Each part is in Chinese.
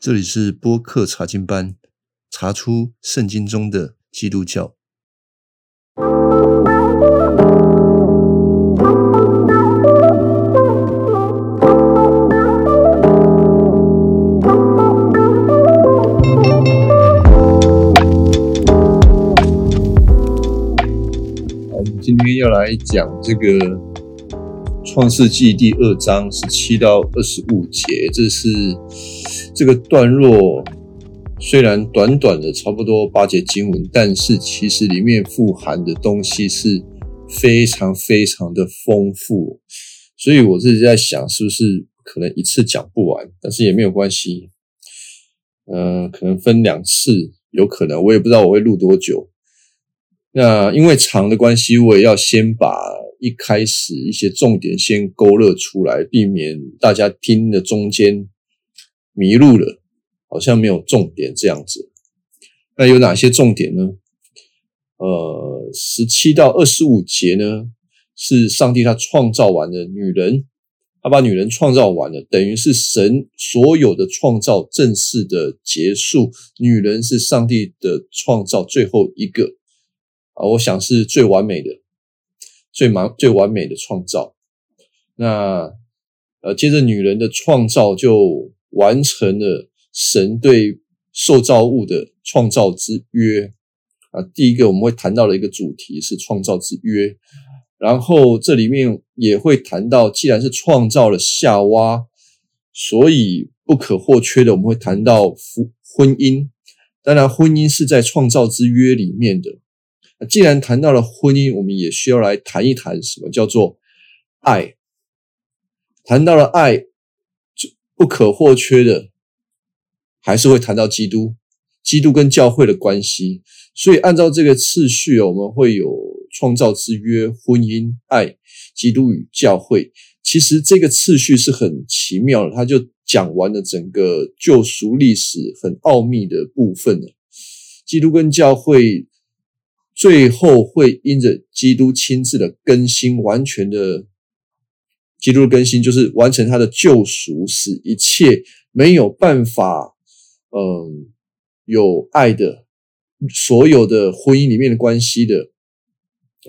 这里是播客查经班，查出圣经中的基督教。我们今天要来讲这个创世纪第二章十七到二十五节，这是。这个段落虽然短短的差不多八节经文，但是其实里面富含的东西是非常非常的丰富，所以我自己在想，是不是可能一次讲不完？但是也没有关系，呃，可能分两次，有可能，我也不知道我会录多久。那因为长的关系，我也要先把一开始一些重点先勾勒出来，避免大家听的中间。迷路了，好像没有重点这样子。那有哪些重点呢？呃，十七到二十五节呢，是上帝他创造完的女人，他把女人创造完了，等于是神所有的创造正式的结束。女人是上帝的创造最后一个啊，我想是最完美的、最完最完美的创造。那呃，接着女人的创造就。完成了神对受造物的创造之约啊，第一个我们会谈到的一个主题是创造之约，然后这里面也会谈到，既然是创造了夏娃，所以不可或缺的，我们会谈到夫婚姻。当然，婚姻是在创造之约里面的。既然谈到了婚姻，我们也需要来谈一谈什么叫做爱。谈到了爱。不可或缺的，还是会谈到基督，基督跟教会的关系。所以按照这个次序我们会有创造之约、婚姻、爱、基督与教会。其实这个次序是很奇妙的，他就讲完了整个救赎历史很奥秘的部分了。基督跟教会最后会因着基督亲自的更新，完全的。基督的更新就是完成他的救赎，使一切没有办法，嗯，有爱的所有的婚姻里面的关系的，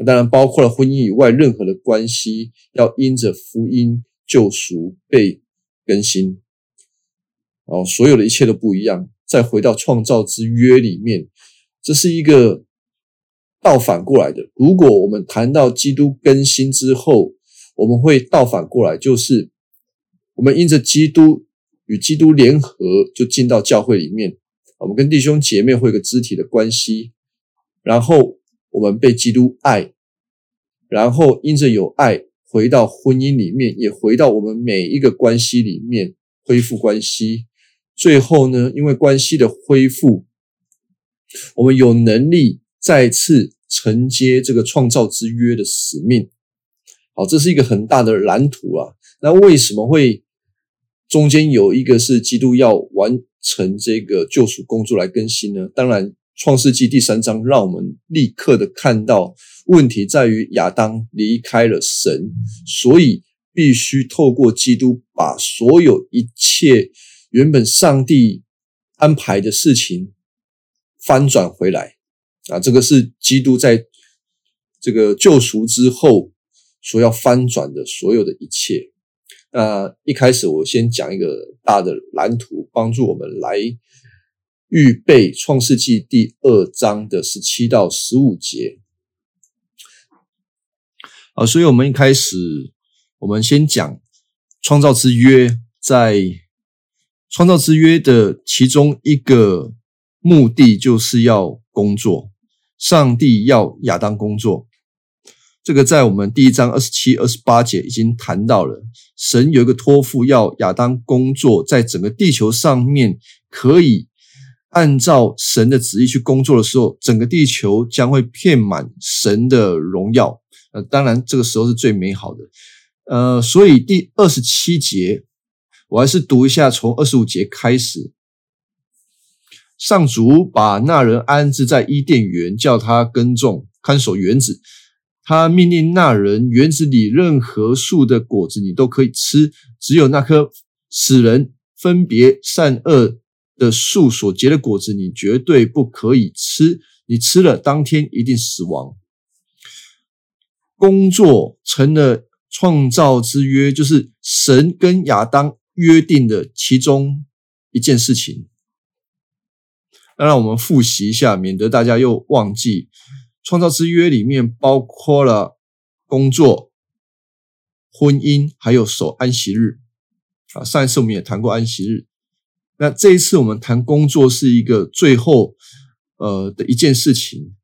当然包括了婚姻以外任何的关系，要因着福音救赎被更新。哦，所有的一切都不一样。再回到创造之约里面，这是一个倒反过来的。如果我们谈到基督更新之后，我们会倒反过来，就是我们因着基督与基督联合，就进到教会里面。我们跟弟兄姐妹会有个肢体的关系，然后我们被基督爱，然后因着有爱，回到婚姻里面，也回到我们每一个关系里面恢复关系。最后呢，因为关系的恢复，我们有能力再次承接这个创造之约的使命。好，这是一个很大的蓝图啊。那为什么会中间有一个是基督要完成这个救赎工作来更新呢？当然，创世纪第三章让我们立刻的看到问题在于亚当离开了神，所以必须透过基督把所有一切原本上帝安排的事情翻转回来啊。这个是基督在这个救赎之后。所要翻转的所有的一切，那一开始我先讲一个大的蓝图，帮助我们来预备创世纪第二章的十七到十五节。啊，所以我们一开始，我们先讲创造之约，在创造之约的其中一个目的，就是要工作，上帝要亚当工作。这个在我们第一章二十七、二十八节已经谈到了，神有一个托付，要亚当工作，在整个地球上面可以按照神的旨意去工作的时候，整个地球将会遍满神的荣耀。呃，当然这个时候是最美好的。呃，所以第二十七节，我还是读一下，从二十五节开始，上主把那人安置在伊甸园，叫他耕种、看守园子。他命令那人，园子里任何树的果子你都可以吃，只有那棵使人分别善恶的树所结的果子，你绝对不可以吃，你吃了当天一定死亡。工作成了创造之约，就是神跟亚当约定的其中一件事情。那让我们复习一下，免得大家又忘记。创造之约里面包括了工作、婚姻，还有守安息日。啊，上一次我们也谈过安息日。那这一次我们谈工作是一个最后呃的一件事情。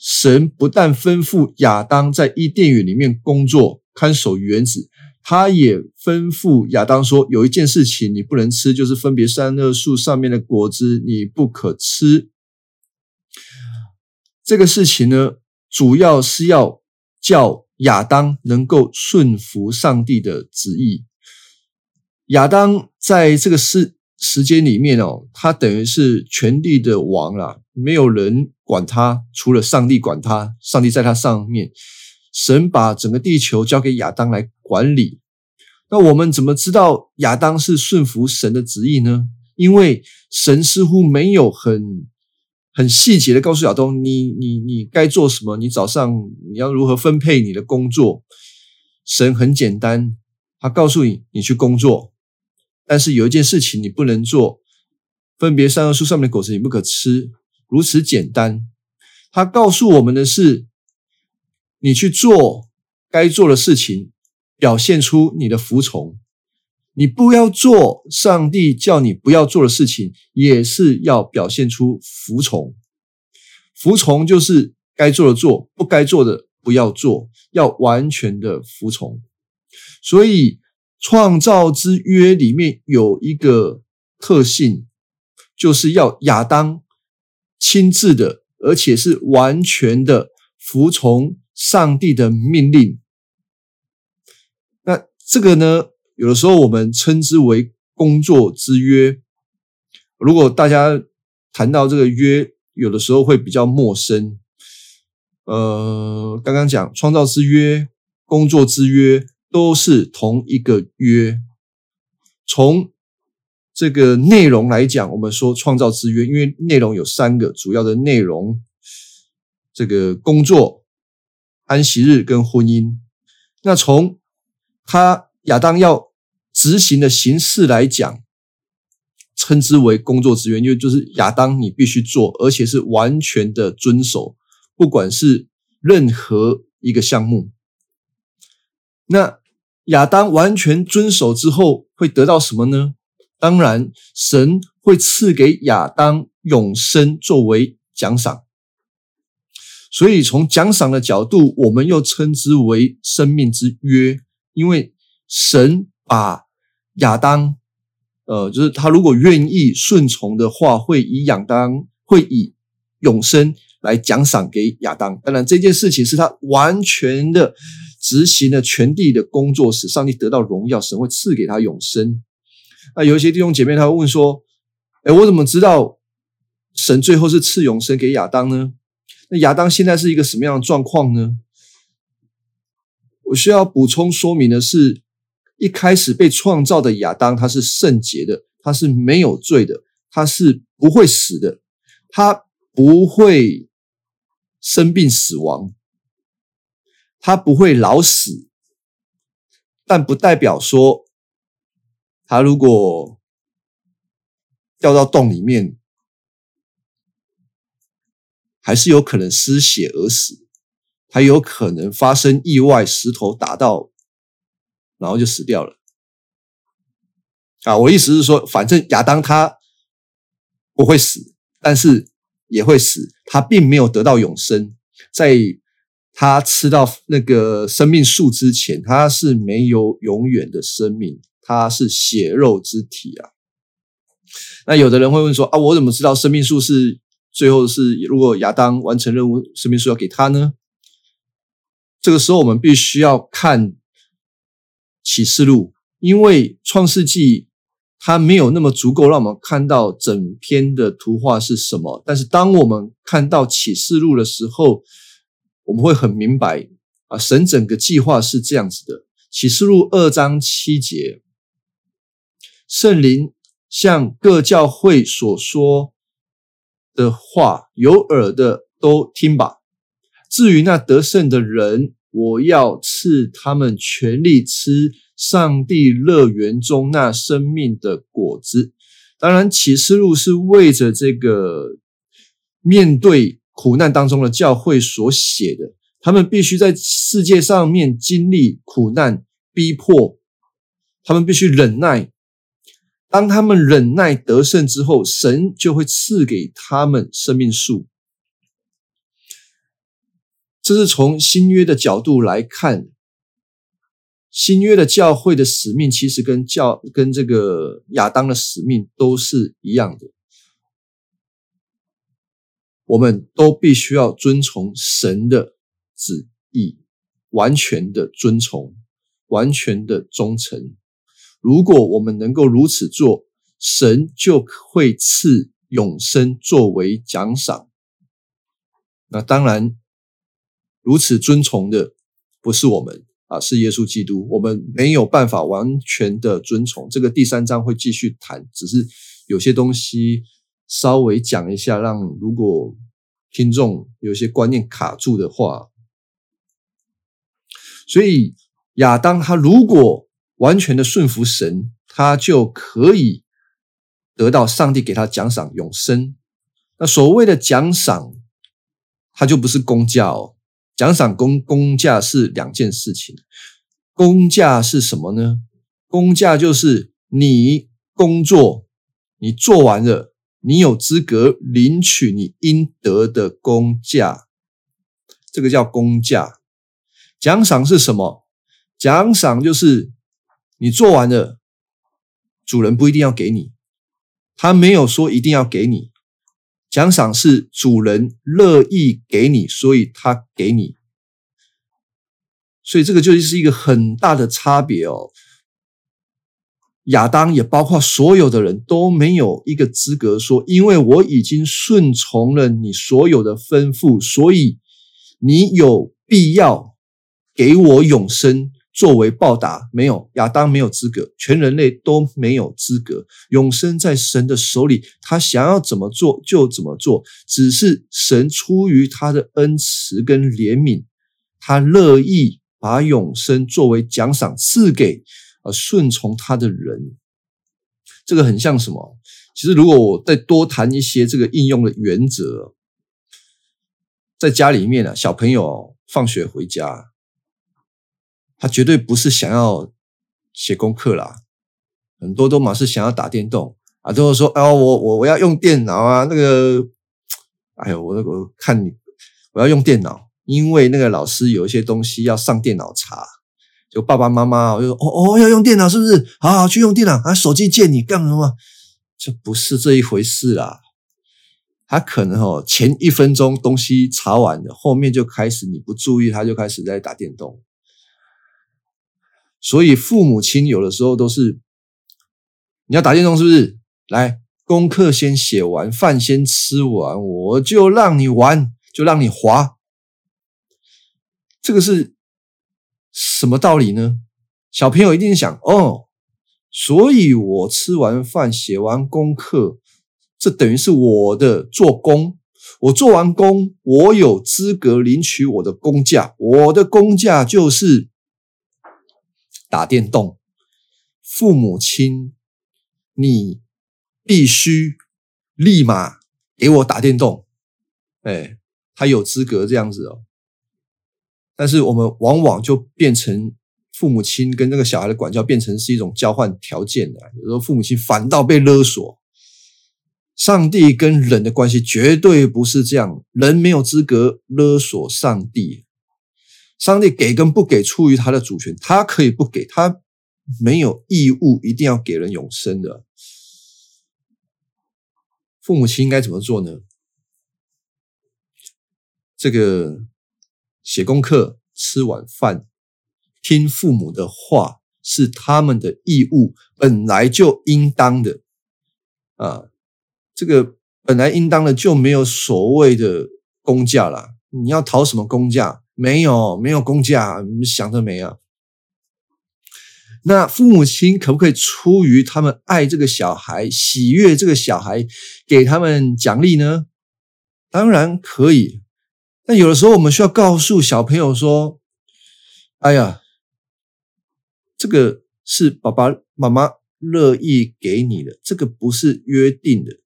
神不但吩咐亚当在伊甸园里面工作看守园子，他也吩咐亚当说，有一件事情你不能吃，就是分别善恶树上面的果子，你不可吃。这个事情呢，主要是要叫亚当能够顺服上帝的旨意。亚当在这个时时间里面哦，他等于是全地的王啦，没有人管他，除了上帝管他。上帝在他上面，神把整个地球交给亚当来管理。那我们怎么知道亚当是顺服神的旨意呢？因为神似乎没有很。很细节的告诉亚当，你你你该做什么？你早上你要如何分配你的工作？神很简单，他告诉你，你去工作，但是有一件事情你不能做，分别善恶树上面的果子你不可吃，如此简单。他告诉我们的是，你去做该做的事情，表现出你的服从。你不要做上帝叫你不要做的事情，也是要表现出服从。服从就是该做的做，不该做的不要做，要完全的服从。所以创造之约里面有一个特性，就是要亚当亲自的，而且是完全的服从上帝的命令。那这个呢？有的时候我们称之为工作之约。如果大家谈到这个约，有的时候会比较陌生。呃，刚刚讲创造之约、工作之约都是同一个约。从这个内容来讲，我们说创造之约，因为内容有三个主要的内容：这个工作、安息日跟婚姻。那从他亚当要执行的形式来讲，称之为工作资源，因为就是亚当你必须做，而且是完全的遵守，不管是任何一个项目。那亚当完全遵守之后，会得到什么呢？当然，神会赐给亚当永生作为奖赏。所以，从奖赏的角度，我们又称之为生命之约，因为神。把亚当，呃，就是他如果愿意顺从的话，会以亚当会以永生来奖赏给亚当。当然，这件事情是他完全的执行了全地的工作，使上帝得到荣耀，神会赐给他永生。那有一些弟兄姐妹他会问说：“哎，我怎么知道神最后是赐永生给亚当呢？那亚当现在是一个什么样的状况呢？”我需要补充说明的是。一开始被创造的亚当，他是圣洁的，他是没有罪的，他是不会死的，他不会生病死亡，他不会老死，但不代表说他如果掉到洞里面，还是有可能失血而死，还有可能发生意外，石头打到。然后就死掉了，啊！我意思是说，反正亚当他不会死，但是也会死。他并没有得到永生，在他吃到那个生命树之前，他是没有永远的生命，他是血肉之体啊。那有的人会问说：啊，我怎么知道生命树是最后是如果亚当完成任务，生命树要给他呢？这个时候我们必须要看。启示录，因为创世纪它没有那么足够让我们看到整篇的图画是什么，但是当我们看到启示录的时候，我们会很明白啊，神整个计划是这样子的。启示录二章七节，圣灵向各教会所说的话，有耳的都听吧。至于那得胜的人，我要赐他们权力吃上帝乐园中那生命的果子。当然，启示录是为着这个面对苦难当中的教会所写的，他们必须在世界上面经历苦难逼迫，他们必须忍耐。当他们忍耐得胜之后，神就会赐给他们生命树。这是从新约的角度来看，新约的教会的使命其实跟教跟这个亚当的使命都是一样的。我们都必须要遵从神的旨意，完全的遵从，完全的忠诚。如果我们能够如此做，神就会赐永生作为奖赏。那当然，如此遵从的不是我们啊，是耶稣基督。我们没有办法完全的遵从。这个第三章会继续谈，只是有些东西稍微讲一下，让如果听众有些观念卡住的话，所以亚当他如果。完全的顺服神，他就可以得到上帝给他奖赏永生。那所谓的奖赏，它就不是工价哦。奖赏工工价是两件事情。工价是什么呢？工价就是你工作，你做完了，你有资格领取你应得的工价，这个叫工价。奖赏是什么？奖赏就是。你做完了，主人不一定要给你，他没有说一定要给你。奖赏是主人乐意给你，所以他给你。所以这个就是一个很大的差别哦。亚当也包括所有的人都没有一个资格说，因为我已经顺从了你所有的吩咐，所以你有必要给我永生。作为报答，没有亚当没有资格，全人类都没有资格。永生在神的手里，他想要怎么做就怎么做。只是神出于他的恩慈跟怜悯，他乐意把永生作为奖赏赐给呃顺从他的人。这个很像什么？其实如果我再多谈一些这个应用的原则，在家里面啊，小朋友放学回家。他绝对不是想要写功课啦，很多都嘛是想要打电动啊，都是说哦，我我我要用电脑啊，那个，哎呦，我我看你我要用电脑，因为那个老师有一些东西要上电脑查，就爸爸妈妈就说哦哦要用电脑是不是？好好去用电脑啊，手机借你干什么？这不是这一回事啦，他可能哦前一分钟东西查完了，后面就开始你不注意，他就开始在打电动。所以父母亲有的时候都是，你要打电动是不是？来，功课先写完，饭先吃完，我就让你玩，就让你滑。这个是什么道理呢？小朋友一定想哦，所以我吃完饭写完功课，这等于是我的做工。我做完工，我有资格领取我的工价。我的工价就是。打电动，父母亲，你必须立马给我打电动。哎，他有资格这样子哦。但是我们往往就变成父母亲跟那个小孩的管教变成是一种交换条件的，有时候父母亲反倒被勒索。上帝跟人的关系绝对不是这样，人没有资格勒索上帝。上帝给跟不给出于他的主权，他可以不给，他没有义务一定要给人永生的。父母亲应该怎么做呢？这个写功课、吃晚饭、听父母的话是他们的义务，本来就应当的啊。这个本来应当的就没有所谓的公价了。你要讨什么公价？没有，没有公价，你们想得没啊？那父母亲可不可以出于他们爱这个小孩、喜悦这个小孩，给他们奖励呢？当然可以。但有的时候，我们需要告诉小朋友说：“哎呀，这个是爸爸妈妈乐意给你的，这个不是约定的。”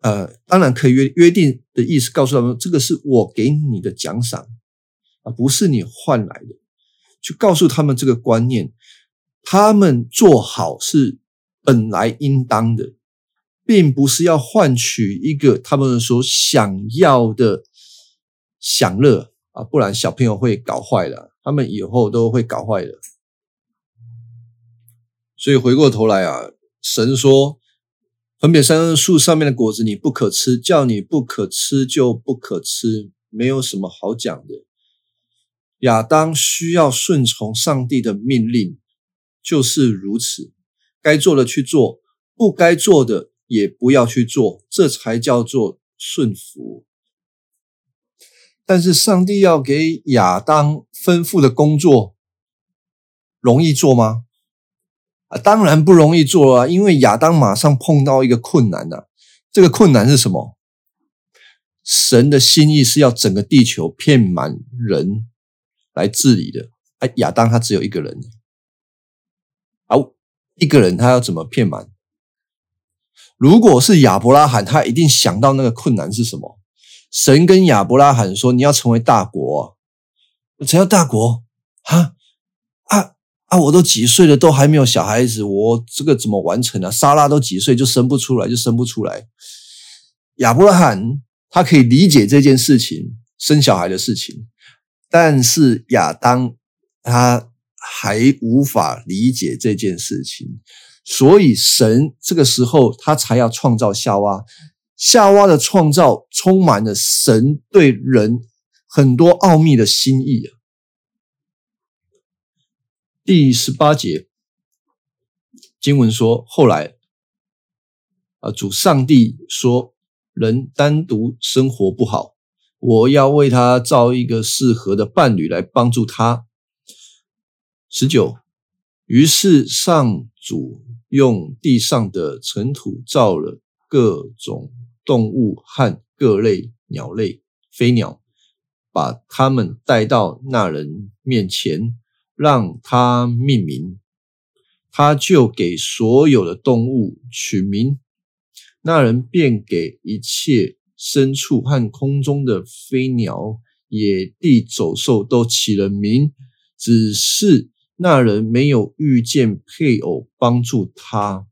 呃，当然可以约约定的意思，告诉他们这个是我给你的奖赏啊，不是你换来的。去告诉他们这个观念，他们做好是本来应当的，并不是要换取一个他们所想要的享乐啊，不然小朋友会搞坏了，他们以后都会搞坏的。所以回过头来啊，神说。分别三恶树上面的果子你不可吃，叫你不可吃就不可吃，没有什么好讲的。亚当需要顺从上帝的命令，就是如此，该做的去做，不该做的也不要去做，这才叫做顺服。但是上帝要给亚当吩咐的工作，容易做吗？啊，当然不容易做啊，因为亚当马上碰到一个困难呐。这个困难是什么？神的心意是要整个地球骗满人来治理的。哎，亚当他只有一个人，好，一个人他要怎么骗满？如果是亚伯拉罕，他一定想到那个困难是什么？神跟亚伯拉罕说：“你要成为大国，怎样大国？哈啊！”啊！我都几岁了，都还没有小孩子，我这个怎么完成啊？莎拉都几岁就生不出来，就生不出来。亚伯拉罕他可以理解这件事情，生小孩的事情，但是亚当他还无法理解这件事情，所以神这个时候他才要创造夏娃。夏娃的创造充满了神对人很多奥秘的心意啊。第十八节经文说：“后来，啊，主上帝说，人单独生活不好，我要为他造一个适合的伴侣来帮助他。”十九，于是上主用地上的尘土造了各种动物和各类鸟类、飞鸟，把它们带到那人面前。让他命名，他就给所有的动物取名。那人便给一切牲畜和空中的飞鸟、野地走兽都起了名。只是那人没有遇见配偶帮助他。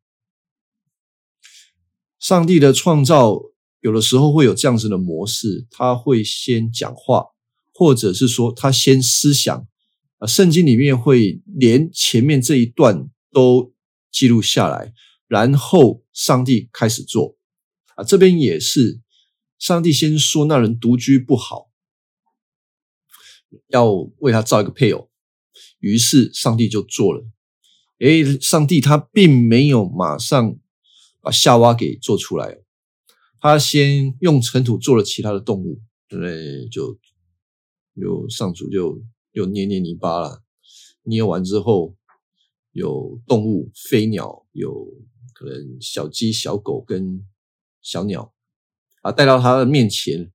上帝的创造有的时候会有这样子的模式，他会先讲话，或者是说他先思想啊。圣经里面会连前面这一段都记录下来，然后上帝开始做啊，这边也是上帝先说那人独居不好，要为他造一个配偶，于是上帝就做了。诶，上帝他并没有马上把夏娃给做出来，他先用尘土做了其他的动物，对不对？就就上主就。又捏捏泥巴了，捏完之后有动物、飞鸟，有可能小鸡、小狗跟小鸟啊，带到他的面前，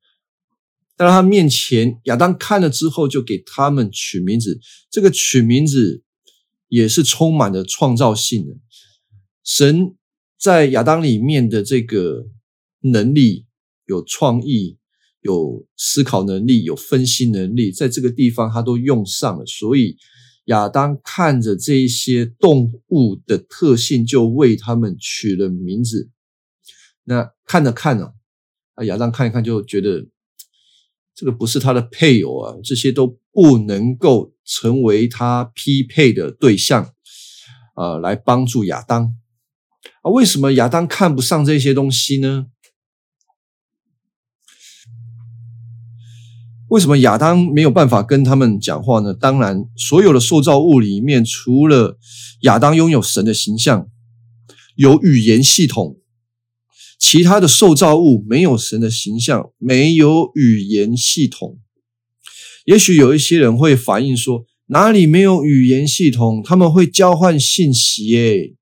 带到他面前，亚当看了之后，就给他们取名字。这个取名字也是充满了创造性的。神在亚当里面的这个能力有创意。有思考能力，有分析能力，在这个地方他都用上了，所以亚当看着这一些动物的特性，就为他们取了名字。那看着看着，亚当看一看就觉得这个不是他的配偶啊，这些都不能够成为他匹配的对象，呃，来帮助亚当啊？为什么亚当看不上这些东西呢？为什么亚当没有办法跟他们讲话呢？当然，所有的受造物里面，除了亚当拥有神的形象，有语言系统，其他的受造物没有神的形象，没有语言系统。也许有一些人会反映说：“哪里没有语言系统？他们会交换信息耶。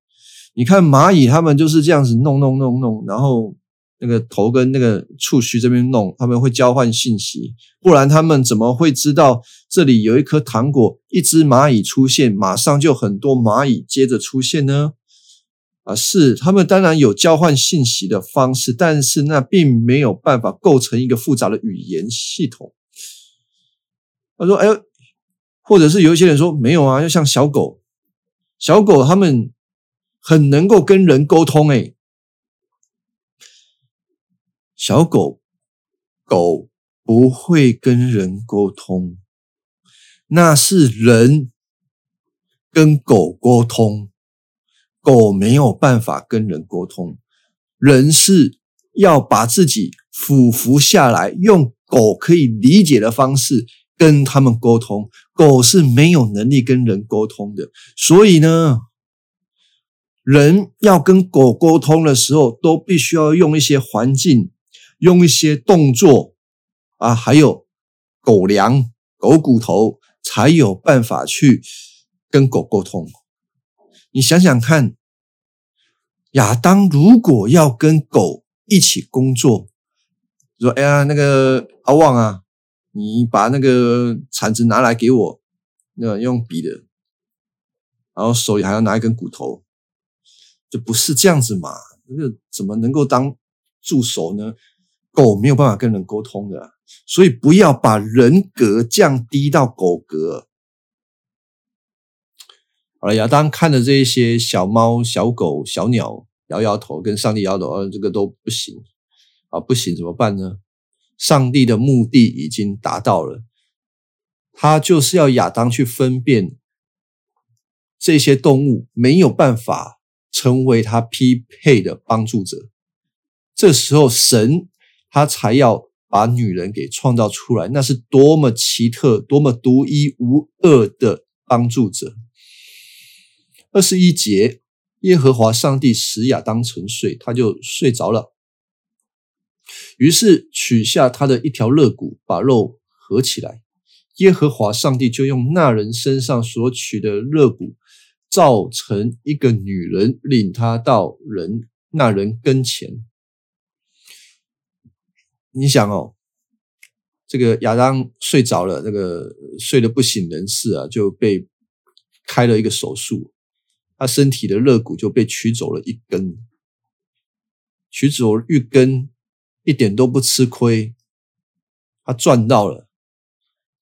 你看蚂蚁，他们就是这样子弄弄弄弄，然后那个头跟那个触须这边弄，他们会交换信息，不然他们怎么会知道这里有一颗糖果？一只蚂蚁出现，马上就很多蚂蚁接着出现呢？啊，是他们当然有交换信息的方式，但是那并没有办法构成一个复杂的语言系统。他说：“哎呦，或者是有一些人说没有啊，要像小狗，小狗他们。”很能够跟人沟通诶，小狗狗不会跟人沟通，那是人跟狗沟通，狗没有办法跟人沟通，人是要把自己俯伏下来，用狗可以理解的方式跟他们沟通，狗是没有能力跟人沟通的，所以呢。人要跟狗沟通的时候，都必须要用一些环境，用一些动作啊，还有狗粮、狗骨头，才有办法去跟狗沟通。你想想看，亚当如果要跟狗一起工作，说：“哎呀，那个阿旺啊，你把那个铲子拿来给我，那用笔的，然后手里还要拿一根骨头。”就不是这样子嘛？那个怎么能够当助手呢？狗没有办法跟人沟通的，所以不要把人格降低到狗格。好了，亚当看着这些小猫、小狗、小鸟，摇摇头，跟上帝摇头，啊，这个都不行啊，不行怎么办呢？上帝的目的已经达到了，他就是要亚当去分辨这些动物没有办法。成为他匹配的帮助者，这时候神他才要把女人给创造出来，那是多么奇特、多么独一无二的帮助者。二十一节，耶和华上帝使亚当沉睡，他就睡着了。于是取下他的一条肋骨，把肉合起来。耶和华上帝就用那人身上所取的肋骨。造成一个女人领他到人那人跟前，你想哦，这个亚当睡着了，那个睡得不省人事啊，就被开了一个手术，他身体的肋骨就被取走了一根，取走一根一点都不吃亏，他赚到了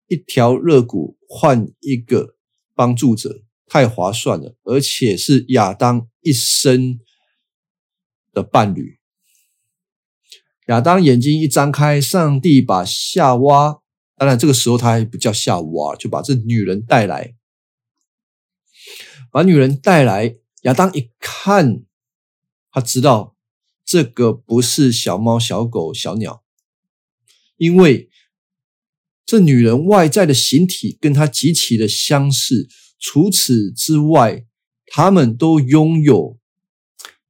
一条肋骨换一个帮助者。太划算了，而且是亚当一生的伴侣。亚当眼睛一张开，上帝把夏娃，当然这个时候他还不叫夏娃，就把这女人带来，把女人带来。亚当一看，他知道这个不是小猫、小狗、小鸟，因为这女人外在的形体跟他极其的相似。除此之外，他们都拥有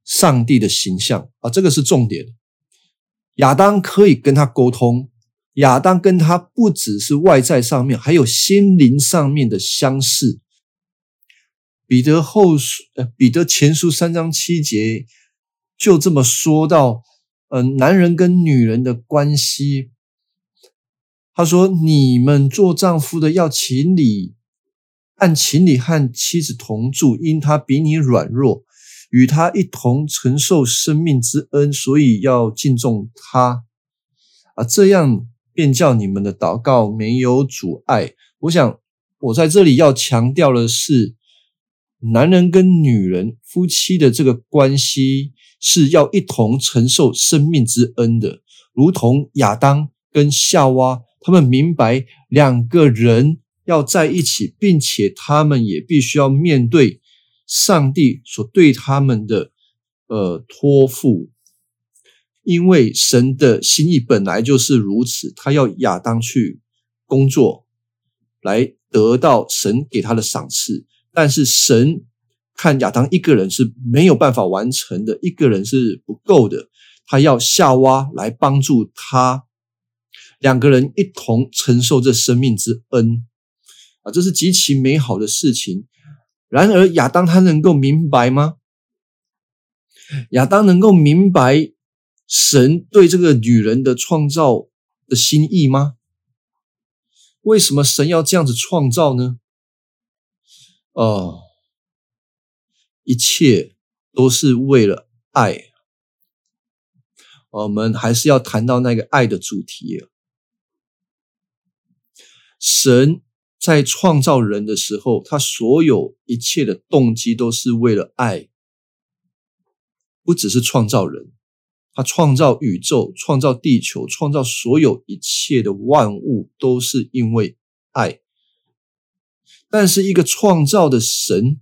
上帝的形象啊，这个是重点。亚当可以跟他沟通，亚当跟他不只是外在上面，还有心灵上面的相似。彼得后书，呃，彼得前书三章七节就这么说到，嗯，男人跟女人的关系，他说：“你们做丈夫的要情理。”按情理和妻子同住，因他比你软弱，与他一同承受生命之恩，所以要敬重他啊！这样便叫你们的祷告没有阻碍。我想，我在这里要强调的是，男人跟女人夫妻的这个关系是要一同承受生命之恩的，如同亚当跟夏娃，他们明白两个人。要在一起，并且他们也必须要面对上帝所对他们的呃托付，因为神的心意本来就是如此，他要亚当去工作，来得到神给他的赏赐。但是神看亚当一个人是没有办法完成的，一个人是不够的，他要夏娃来帮助他，两个人一同承受这生命之恩。啊，这是极其美好的事情。然而亚当他能够明白吗？亚当能够明白神对这个女人的创造的心意吗？为什么神要这样子创造呢？哦，一切都是为了爱。我们还是要谈到那个爱的主题。神在创造人的时候，他所有一切的动机都是为了爱，不只是创造人，他创造宇宙、创造地球、创造所有一切的万物，都是因为爱。但是，一个创造的神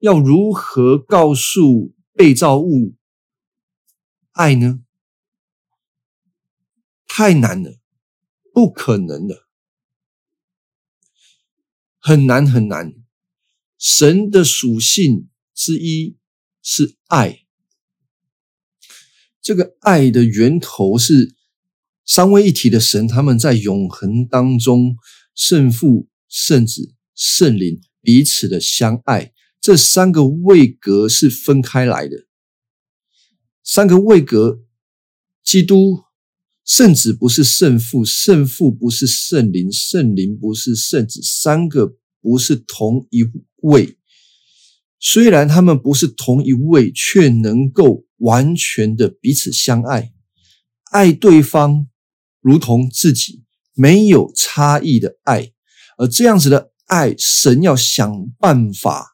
要如何告诉被造物爱呢？太难了，不可能的。很难很难，神的属性之一是爱。这个爱的源头是三位一体的神，他们在永恒当中，圣父、圣子、圣灵彼此的相爱。这三个位格是分开来的，三个位格，基督。圣子不是圣父，圣父不是圣灵，圣灵不是圣子，三个不是同一位。虽然他们不是同一位，却能够完全的彼此相爱，爱对方如同自己，没有差异的爱。而这样子的爱，神要想办法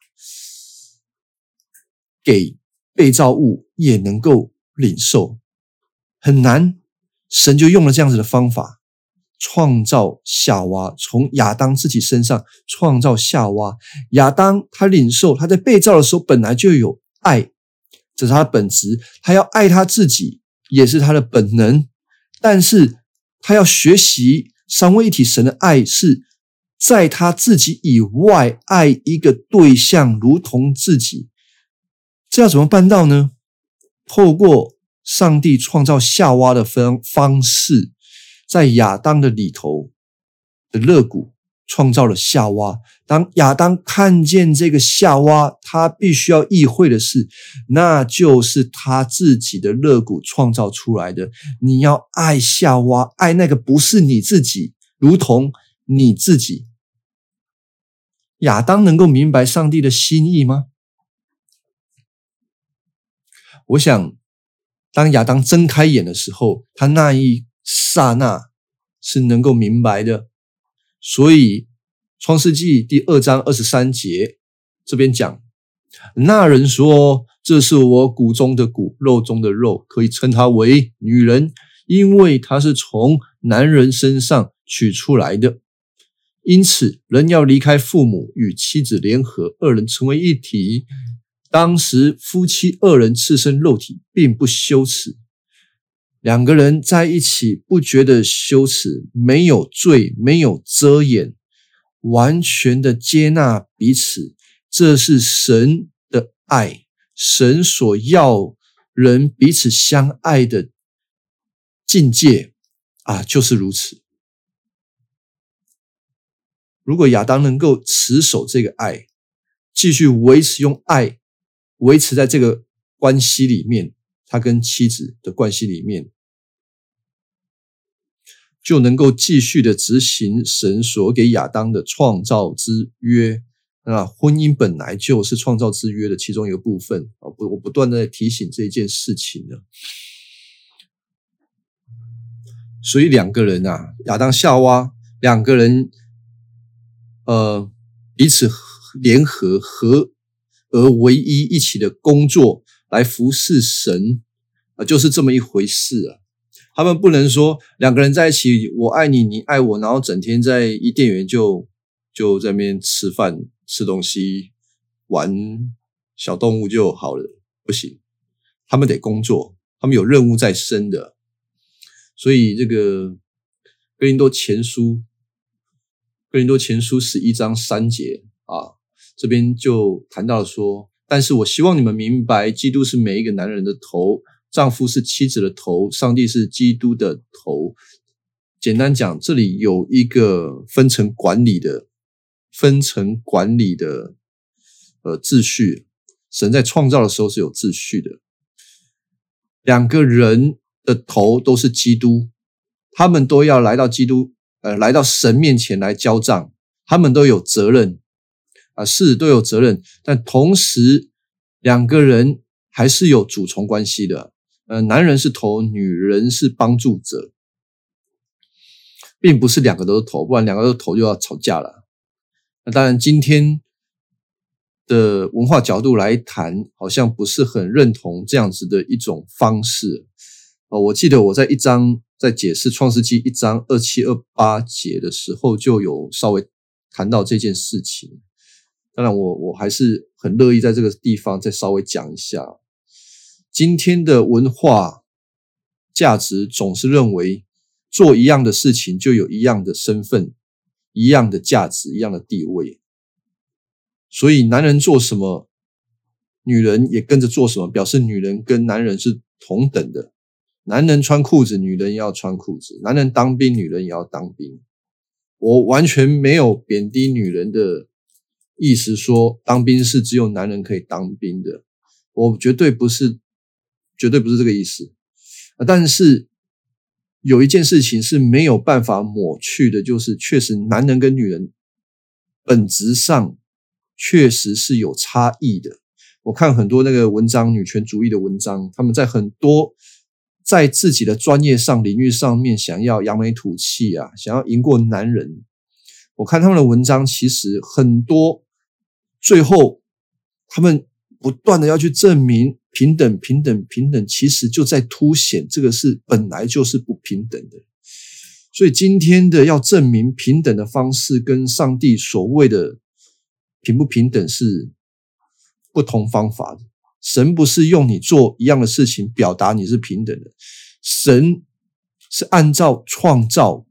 给被造物也能够领受，很难。神就用了这样子的方法，创造夏娃，从亚当自己身上创造夏娃。亚当他领受，他在被造的时候本来就有爱，这是他的本质，他要爱他自己，也是他的本能。但是他要学习三位一体神的爱，是在他自己以外爱一个对象，如同自己。这要怎么办到呢？透过。上帝创造夏娃的方方式，在亚当的里头的肋骨创造了夏娃。当亚当看见这个夏娃，他必须要意会的是，那就是他自己的肋骨创造出来的。你要爱夏娃，爱那个不是你自己，如同你自己。亚当能够明白上帝的心意吗？我想。当亚当睁开眼的时候，他那一刹那是能够明白的。所以，《创世纪》第二章二十三节这边讲，那人说：“这是我骨中的骨，肉中的肉，可以称他为女人，因为他是从男人身上取出来的。因此，人要离开父母，与妻子联合，二人成为一体。”当时夫妻二人赤身肉体，并不羞耻。两个人在一起不觉得羞耻，没有罪，没有遮掩，完全的接纳彼此。这是神的爱，神所要人彼此相爱的境界啊，就是如此。如果亚当能够持守这个爱，继续维持用爱。维持在这个关系里面，他跟妻子的关系里面，就能够继续的执行神所给亚当的创造之约。那婚姻本来就是创造之约的其中一个部分啊！不，我不断的提醒这一件事情呢。所以两个人啊，亚当夏娃两个人，呃，彼此联合和。而唯一一起的工作来服侍神啊，就是这么一回事啊。他们不能说两个人在一起，我爱你，你爱我，然后整天在伊甸园就就在那边吃饭、吃东西、玩小动物就好了，不行。他们得工作，他们有任务在身的。所以这个哥林多前书，哥林多前书十一章三节啊。这边就谈到了说，但是我希望你们明白，基督是每一个男人的头，丈夫是妻子的头，上帝是基督的头。简单讲，这里有一个分层管理的分层管理的呃秩序。神在创造的时候是有秩序的。两个人的头都是基督，他们都要来到基督，呃，来到神面前来交账。他们都有责任啊，是都有责任，但同时两个人还是有主从关系的。呃，男人是头，女人是帮助者，并不是两个都是头，不然两个都是头就要吵架了。那当然，今天。的文化角度来谈，好像不是很认同这样子的一种方式。哦，我记得我在一章在解释创世纪一章二七二八节的时候，就有稍微谈到这件事情。当然，我我还是很乐意在这个地方再稍微讲一下。今天的文化价值总是认为做一样的事情就有一样的身份、一样的价值、一样的地位。所以，男人做什么，女人也跟着做什么，表示女人跟男人是同等的。男人穿裤子，女人要穿裤子；男人当兵，女人也要当兵。我完全没有贬低女人的意思，说当兵是只有男人可以当兵的。我绝对不是，绝对不是这个意思。但是有一件事情是没有办法抹去的，就是确实男人跟女人本质上。确实是有差异的。我看很多那个文章，女权主义的文章，他们在很多在自己的专业上领域上面想要扬眉吐气啊，想要赢过男人。我看他们的文章，其实很多最后他们不断的要去证明平等、平等、平等，其实就在凸显这个是本来就是不平等的。所以今天的要证明平等的方式，跟上帝所谓的。平不平等是不同方法的。神不是用你做一样的事情表达你是平等的，神是按照创造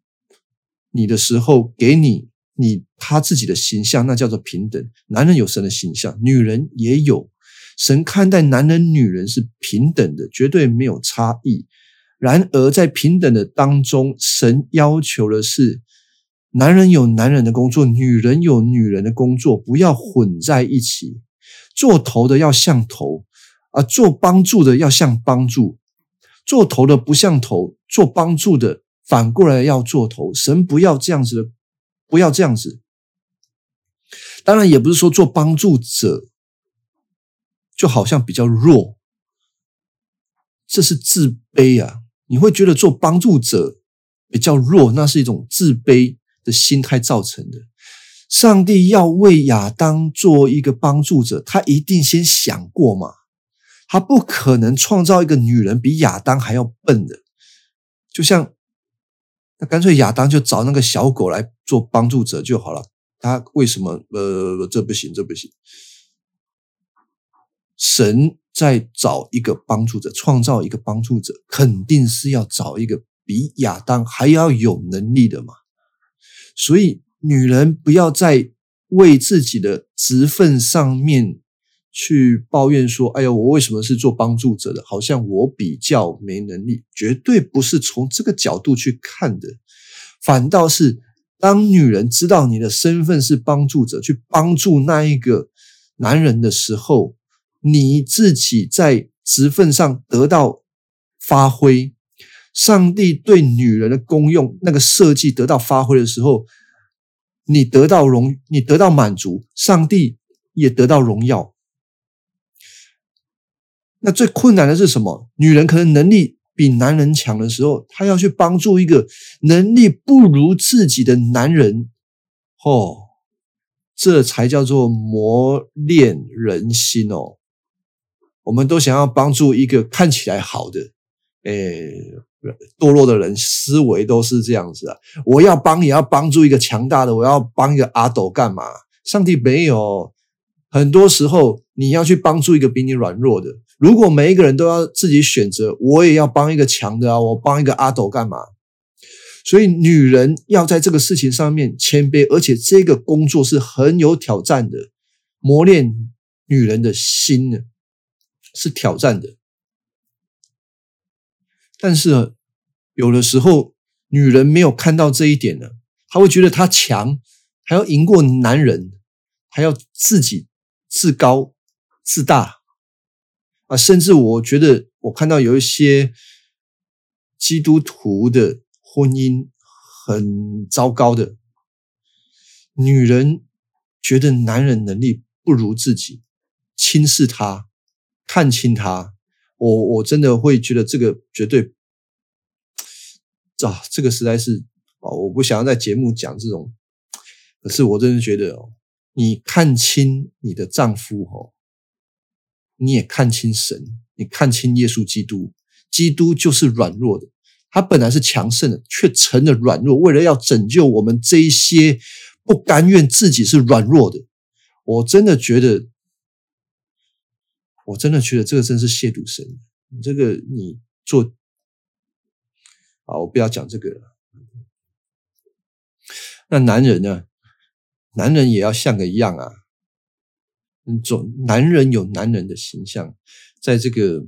你的时候给你你他自己的形象，那叫做平等。男人有神的形象，女人也有。神看待男人、女人是平等的，绝对没有差异。然而在平等的当中，神要求的是。男人有男人的工作，女人有女人的工作，不要混在一起。做头的要像头，啊，做帮助的要像帮助。做头的不像头，做帮助的反过来要做头。神不要这样子的，不要这样子。当然，也不是说做帮助者就好像比较弱，这是自卑啊！你会觉得做帮助者比较弱，那是一种自卑。的心态造成的。上帝要为亚当做一个帮助者，他一定先想过嘛？他不可能创造一个女人比亚当还要笨的。就像那干脆亚当就找那个小狗来做帮助者就好了。他为什么？呃，这不行，这不行。神在找一个帮助者，创造一个帮助者，肯定是要找一个比亚当还要有能力的嘛。所以，女人不要在为自己的职分上面去抱怨说：“哎呀，我为什么是做帮助者的？好像我比较没能力。”绝对不是从这个角度去看的，反倒是当女人知道你的身份是帮助者，去帮助那一个男人的时候，你自己在职分上得到发挥。上帝对女人的功用那个设计得到发挥的时候，你得到荣，你得到满足，上帝也得到荣耀。那最困难的是什么？女人可能能力比男人强的时候，她要去帮助一个能力不如自己的男人，哦，这才叫做磨练人心哦。我们都想要帮助一个看起来好的，诶。堕落的人思维都是这样子啊！我要帮，也要帮助一个强大的，我要帮一个阿斗干嘛？上帝没有，很多时候你要去帮助一个比你软弱的。如果每一个人都要自己选择，我也要帮一个强的啊！我帮一个阿斗干嘛？所以女人要在这个事情上面谦卑，而且这个工作是很有挑战的，磨练女人的心呢，是挑战的。但是，有的时候女人没有看到这一点呢，她会觉得她强，还要赢过男人，还要自己自高自大啊！甚至我觉得，我看到有一些基督徒的婚姻很糟糕的，女人觉得男人能力不如自己，轻视他，看轻他。我我真的会觉得这个绝对，啊，这个实在是啊，我不想要在节目讲这种。可是我真的觉得哦，你看清你的丈夫哦，你也看清神，你看清耶稣基督。基督就是软弱的，他本来是强盛的，却成了软弱，为了要拯救我们这一些不甘愿自己是软弱的。我真的觉得，我真的觉得这个真是亵渎神。这个你做啊，我不要讲这个了。那男人呢？男人也要像个一样啊！总男人有男人的形象，在这个，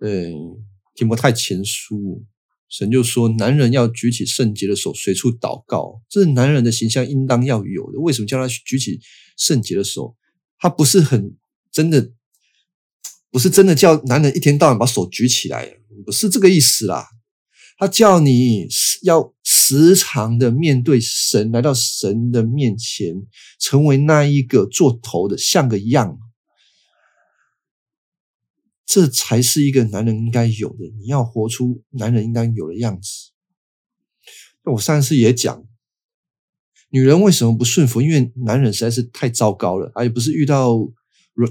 嗯，提摩太前书，神就说，男人要举起圣洁的手，随处祷告，这是男人的形象应当要有的。为什么叫他举起圣洁的手？他不是很真的，不是真的叫男人一天到晚把手举起来，不是这个意思啦。他叫你要时常的面对神，来到神的面前，成为那一个做头的，像个样，这才是一个男人应该有的。你要活出男人应该有的样子。我上次也讲，女人为什么不顺服？因为男人实在是太糟糕了，而且不是遇到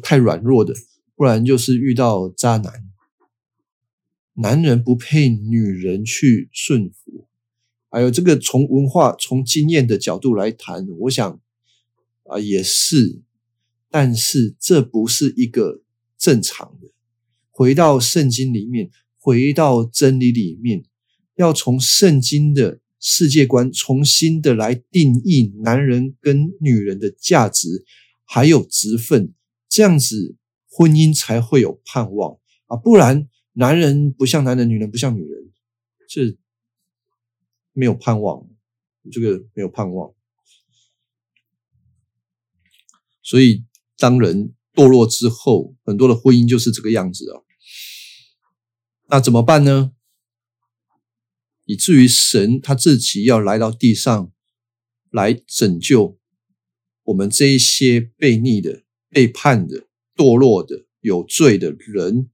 太软弱的，不然就是遇到渣男。男人不配女人去顺服，还有这个从文化、从经验的角度来谈，我想啊也是，但是这不是一个正常的。回到圣经里面，回到真理里面，要从圣经的世界观重新的来定义男人跟女人的价值，还有职分，这样子婚姻才会有盼望啊，不然。男人不像男人，女人不像女人，这没有盼望，这个没有盼望。所以，当人堕落之后，很多的婚姻就是这个样子啊。那怎么办呢？以至于神他自己要来到地上，来拯救我们这一些被逆的、背叛的、堕落的、有罪的人。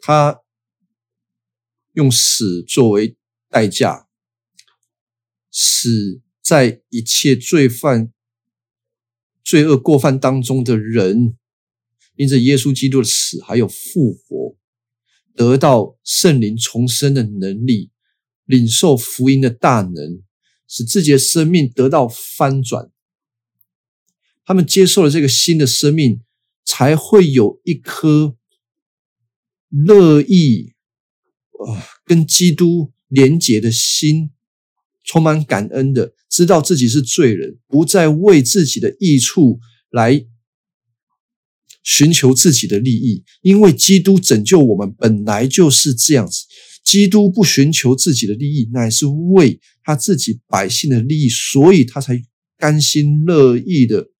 他用死作为代价，使在一切罪犯、罪恶过犯当中的人，因着耶稣基督的死还有复活，得到圣灵重生的能力，领受福音的大能，使自己的生命得到翻转。他们接受了这个新的生命，才会有一颗。乐意啊，跟基督连结的心，充满感恩的，知道自己是罪人，不再为自己的益处来寻求自己的利益，因为基督拯救我们本来就是这样子。基督不寻求自己的利益，乃是为他自己百姓的利益，所以他才甘心乐意的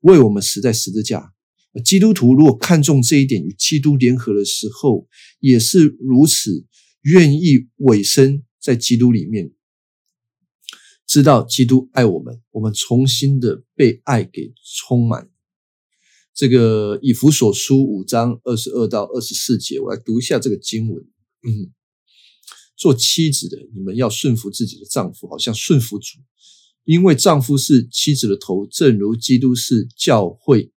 为我们死在十字架。基督徒如果看重这一点，与基督联合的时候，也是如此，愿意委身在基督里面，知道基督爱我们，我们重新的被爱给充满。这个以弗所书五章二十二到二十四节，我来读一下这个经文。嗯，做妻子的，你们要顺服自己的丈夫，好像顺服主，因为丈夫是妻子的头，正如基督是教会。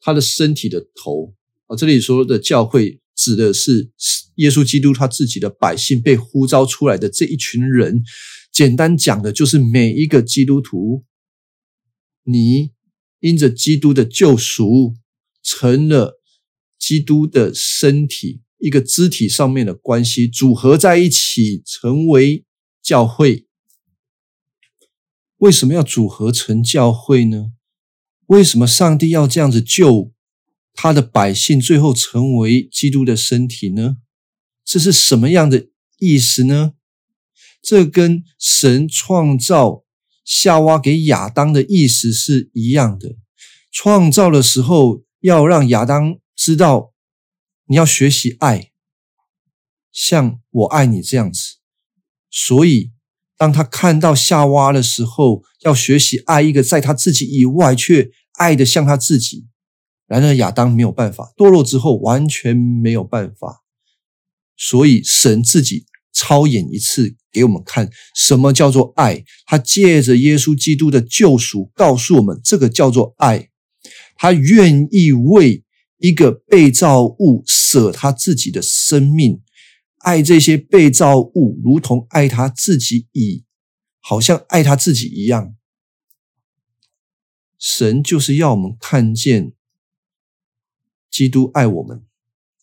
他的身体的头啊，这里说的教会指的是耶稣基督他自己的百姓被呼召出来的这一群人。简单讲的就是每一个基督徒，你因着基督的救赎，成了基督的身体，一个肢体上面的关系组合在一起，成为教会。为什么要组合成教会呢？为什么上帝要这样子救他的百姓，最后成为基督的身体呢？这是什么样的意思呢？这跟神创造夏娃给亚当的意思是一样的。创造的时候要让亚当知道，你要学习爱，像我爱你这样子。所以，当他看到夏娃的时候，要学习爱一个在他自己以外却爱的像他自己。然而亚当没有办法，堕落之后完全没有办法。所以神自己操演一次给我们看，什么叫做爱？他借着耶稣基督的救赎，告诉我们这个叫做爱。他愿意为一个被造物舍他自己的生命，爱这些被造物，如同爱他自己以，好像爱他自己一样。神就是要我们看见基督爱我们，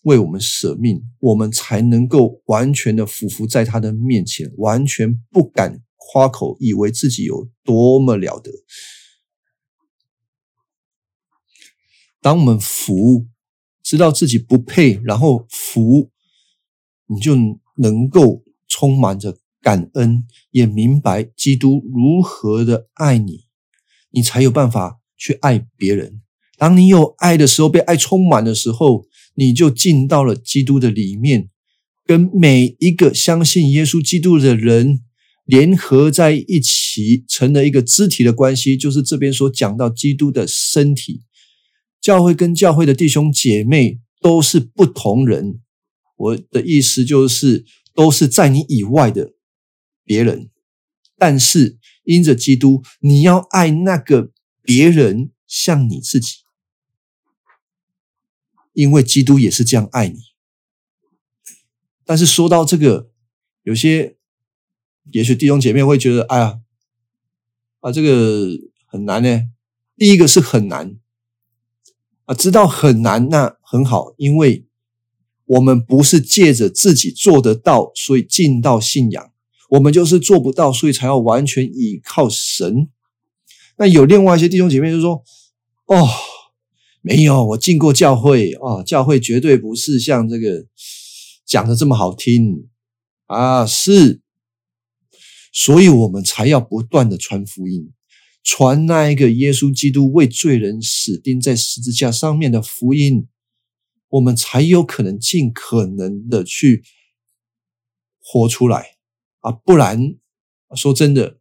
为我们舍命，我们才能够完全的俯伏在他的面前，完全不敢夸口，以为自己有多么了得。当我们服，知道自己不配，然后服，你就能够充满着感恩，也明白基督如何的爱你，你才有办法去爱别人。当你有爱的时候，被爱充满的时候，你就进到了基督的里面，跟每一个相信耶稣基督的人联合在一起，成了一个肢体的关系，就是这边所讲到基督的身体。教会跟教会的弟兄姐妹都是不同人，我的意思就是都是在你以外的别人，但是因着基督，你要爱那个别人像你自己，因为基督也是这样爱你。但是说到这个，有些也许弟兄姐妹会觉得，哎呀，啊，这个很难呢。第一个是很难啊。知道很难，那很好，因为我们不是借着自己做得到，所以尽到信仰，我们就是做不到，所以才要完全依靠神。那有另外一些弟兄姐妹就说：“哦，没有，我进过教会哦，教会绝对不是像这个讲的这么好听啊，是，所以我们才要不断的传福音。”传那一个耶稣基督为罪人死钉在十字架上面的福音，我们才有可能尽可能的去活出来啊！不然，说真的，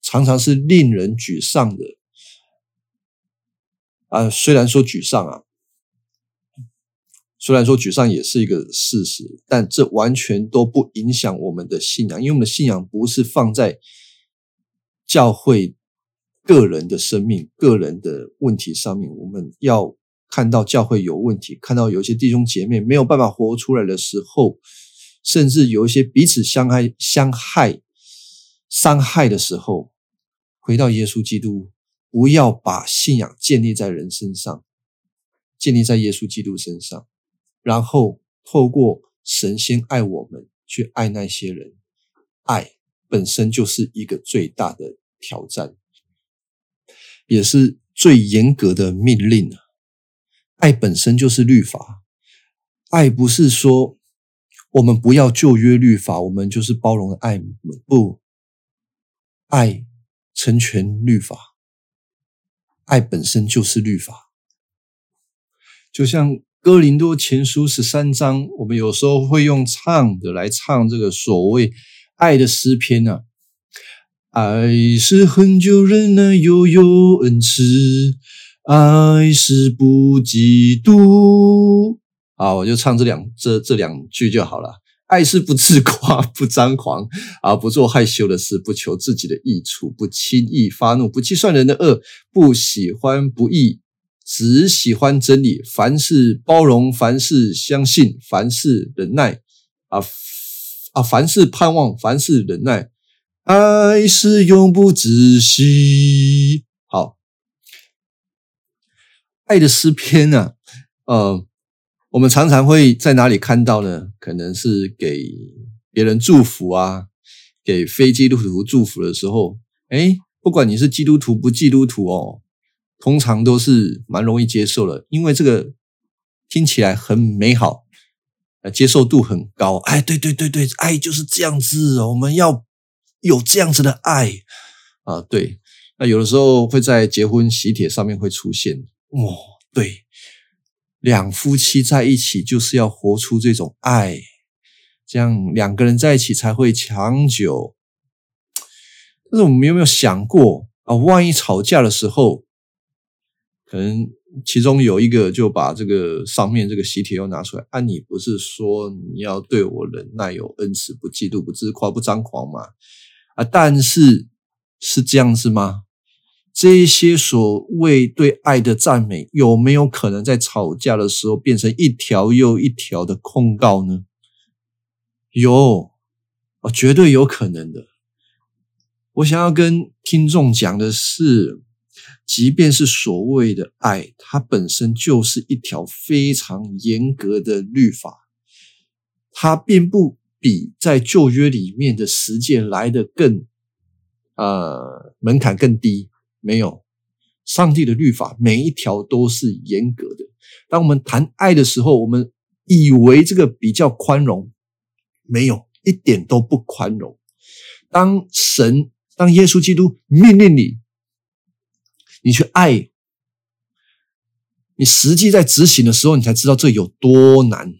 常常是令人沮丧的啊。虽然说沮丧啊，虽然说沮丧也是一个事实，但这完全都不影响我们的信仰，因为我们的信仰不是放在教会。个人的生命、个人的问题上面，我们要看到教会有问题，看到有一些弟兄姐妹没有办法活出来的时候，甚至有一些彼此相害、相害、伤害的时候，回到耶稣基督，不要把信仰建立在人身上，建立在耶稣基督身上，然后透过神先爱我们，去爱那些人。爱本身就是一个最大的挑战。也是最严格的命令啊！爱本身就是律法，爱不是说我们不要旧约律法，我们就是包容的爱。不，爱成全律法，爱本身就是律法。就像哥林多前书十三章，我们有时候会用唱的来唱这个所谓爱的诗篇呢。爱是很久忍耐，又有恩慈；爱是不嫉妒。好，我就唱这两这这两句就好了。爱是不自夸，不张狂，啊，不做害羞的事，不求自己的益处，不轻易发怒，不计算人的恶，不喜欢不义，只喜欢真理。凡事包容，凡事相信，凡事忍耐。啊啊，凡事盼望，凡事忍耐。爱是永不止息。好，爱的诗篇呢？呃，我们常常会在哪里看到呢？可能是给别人祝福啊，给非基督徒祝福的时候，哎，不管你是基督徒不基督徒哦，通常都是蛮容易接受的，因为这个听起来很美好，呃接受度很高。哎，对对对对，爱就是这样子，我们要有这样子的爱啊。对，那有的时候会在结婚喜帖上面会出现。哦，对，两夫妻在一起就是要活出这种爱，这样两个人在一起才会长久。但是我们有没有想过啊？万一吵架的时候，可能其中有一个就把这个上面这个喜帖又拿出来啊？你不是说你要对我忍耐有恩慈，不嫉妒，不自夸，不张狂吗？啊，但是是这样子吗？这一些所谓对爱的赞美，有没有可能在吵架的时候变成一条又一条的控告呢？有，啊，绝对有可能的。我想要跟听众讲的是，即便是所谓的爱，它本身就是一条非常严格的律法，它并不比在旧约里面的实践来的更，呃，门槛更低。没有，上帝的律法每一条都是严格的。当我们谈爱的时候，我们以为这个比较宽容，没有一点都不宽容。当神。当耶稣基督命令你，你去爱，你实际在执行的时候，你才知道这有多难。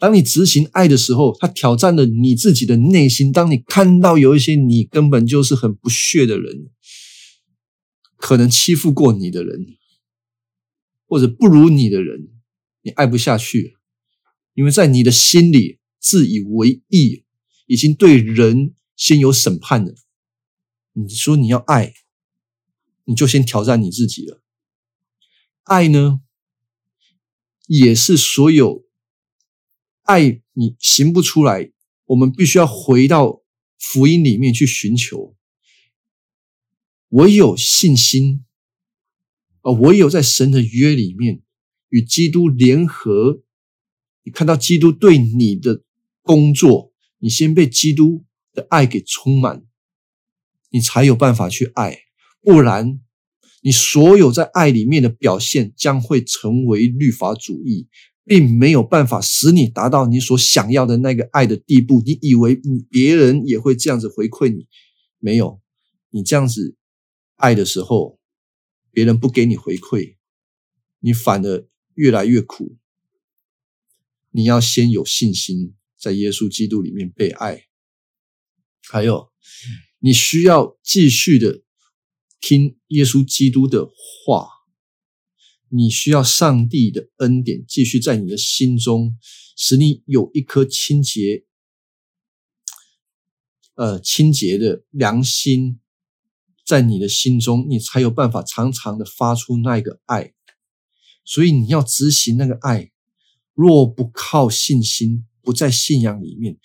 当你执行爱的时候，他挑战了你自己的内心。当你看到有一些你根本就是很不屑的人，可能欺负过你的人，或者不如你的人，你爱不下去，因为在你的心里自以为意，已经对人。先有审判了，你说你要爱，你就先挑战你自己了。爱呢，也是所有爱你行不出来，我们必须要回到福音里面去寻求。唯有信心，啊，唯有在神的约里面与基督联合，你看到基督对你的工作，你先被基督。的爱给充满，你才有办法去爱，不然你所有在爱里面的表现将会成为律法主义，并没有办法使你达到你所想要的那个爱的地步。你以为别人也会这样子回馈你？没有，你这样子爱的时候，别人不给你回馈，你反而越来越苦。你要先有信心，在耶稣基督里面被爱。还有，你需要继续的听耶稣基督的话，你需要上帝的恩典继续在你的心中，使你有一颗清洁、呃清洁的良心在你的心中，你才有办法常常的发出那个爱。所以你要执行那个爱，若不靠信心，不在信仰里面。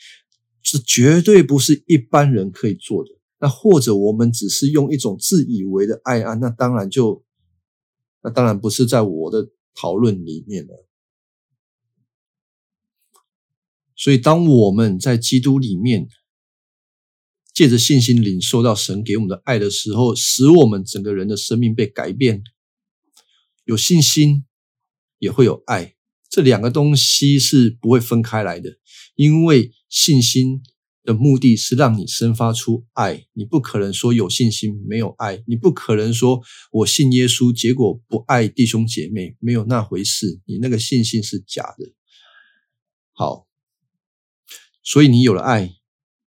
是绝对不是一般人可以做的。那或者我们只是用一种自以为的爱啊，那当然就，那当然不是在我的讨论里面了。所以，当我们在基督里面，借着信心领受到神给我们的爱的时候，使我们整个人的生命被改变。有信心，也会有爱，这两个东西是不会分开来的，因为。信心的目的是让你生发出爱，你不可能说有信心没有爱，你不可能说我信耶稣，结果不爱弟兄姐妹，没有那回事，你那个信心是假的。好，所以你有了爱，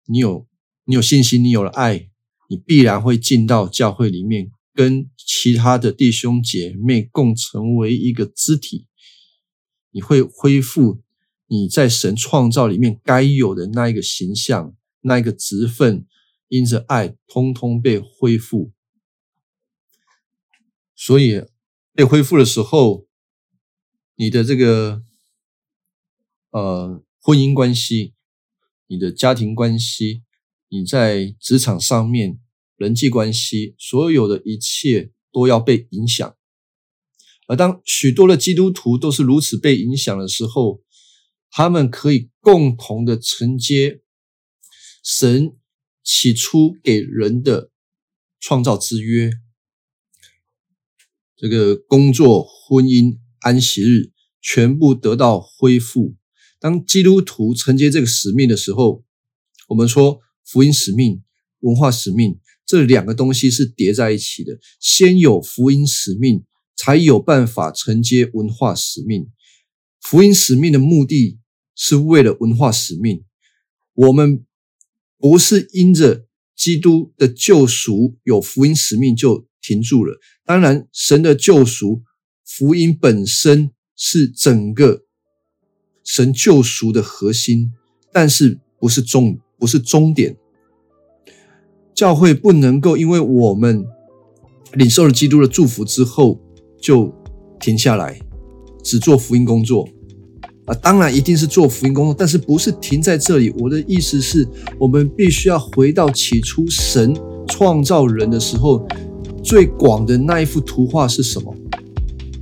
你有你有信心，你有了爱，你必然会进到教会里面，跟其他的弟兄姐妹共成为一个肢体，你会恢复。你在神创造里面该有的那一个形象，那一个职分，因着爱，通通被恢复。所以被恢复的时候，你的这个呃婚姻关系，你的家庭关系，你在职场上面人际关系，所有的一切都要被影响。而当许多的基督徒都是如此被影响的时候，他们可以共同的承接神起初给人的创造之约，这个工作、婚姻、安息日全部得到恢复。当基督徒承接这个使命的时候，我们说福音使命、文化使命这两个东西是叠在一起的。先有福音使命，才有办法承接文化使命。福音使命的目的是为了文化使命。我们不是因着基督的救赎有福音使命就停住了。当然，神的救赎、福音本身是整个。神救赎的核心，但是不是终不是终点。教会不能够因为我们领受了基督的祝福之后就停下来，只做福音工作啊！当然一定是做福音工作，但是不是停在这里。我的意思是我们必须要回到起初神创造人的时候最广的那一幅图画是什么？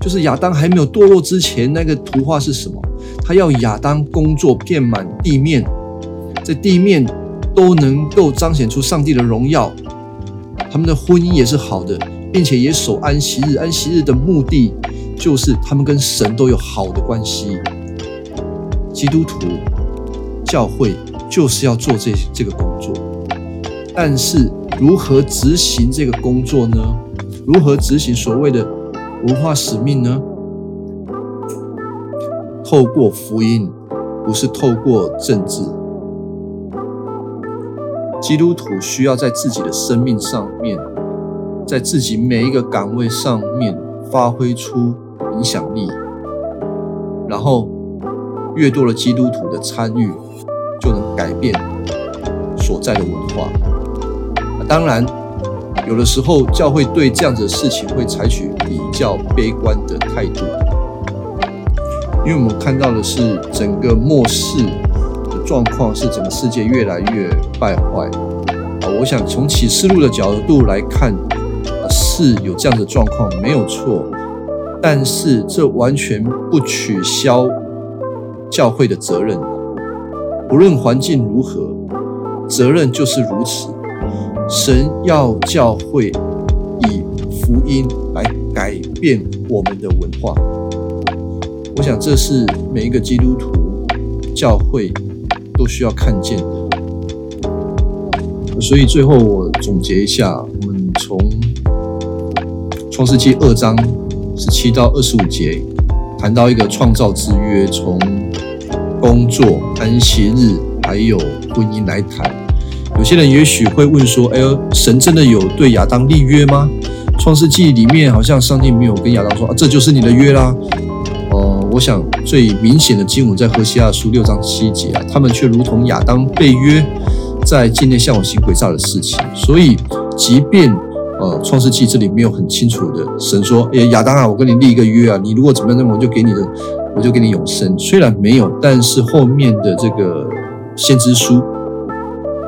就是亚当还没有堕落之前，那个图画是什么？他要亚当工作遍满地面，在地面都能够彰显出上帝的荣耀。他们的婚姻也是好的，并且也守安息日。安息日的目的就是他们跟神都有好的关系。基督徒教会就是要做这这个工作，但是如何执行这个工作呢？如何执行所谓的文化使命呢？透过福音，不是透过政治。基督徒需要在自己的生命上面，在自己每一个岗位上面发挥出影响力，然后越多的基督徒的参与，就能改变所在的文化。当然，有的时候教会对这样子的事情会采取比较悲观的态度。因为我们看到的是整个末世状况，是整个世界越来越败坏。啊，我想从启示录的角度来看，是有这样的状况，没有错。但是这完全不取消教会的责任，不论环境如何，责任就是如此。神要教会以福音来改变我们的文化。我想，这是每一个基督徒教会都需要看见。所以最后我总结一下，我们从创世纪二章十七到二十五节谈到一个创造之约，从工作、安息日还有婚姻来谈。有些人也许会问说：“哎呦，神真的有对亚当立约吗？”创世纪里面好像上帝没有跟亚当说：“啊，这就是你的约啦。”我想最明显的经文在何西阿书六章七节，他们却如同亚当被约在境内向我行诡诈的事情。所以，即便呃创世纪这里没有很清楚的神说，哎亚当啊，我跟你立一个约啊，你如果怎么样，那我就给你的，我就给你永生。虽然没有，但是后面的这个先知书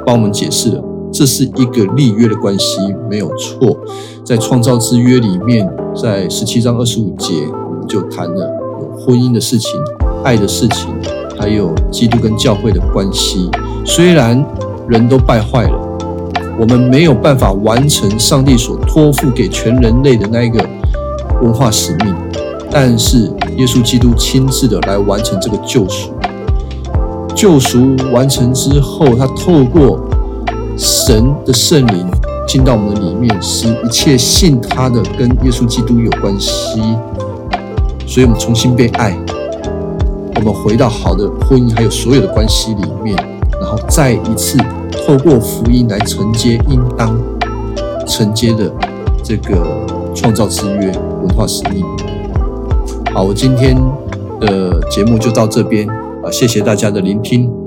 帮我们解释了，这是一个立约的关系，没有错。在创造之约里面，在十七章二十五节，我们就谈了。婚姻的事情、爱的事情，还有基督跟教会的关系。虽然人都败坏了，我们没有办法完成上帝所托付给全人类的那一个文化使命，但是耶稣基督亲自的来完成这个救赎。救赎完成之后，他透过神的圣灵进到我们的里面，使一切信他的跟耶稣基督有关系。所以，我们重新被爱，我们回到好的婚姻，还有所有的关系里面，然后再一次透过福音来承接应当承接的这个创造之约文化使命。好，我今天的节目就到这边啊，谢谢大家的聆听。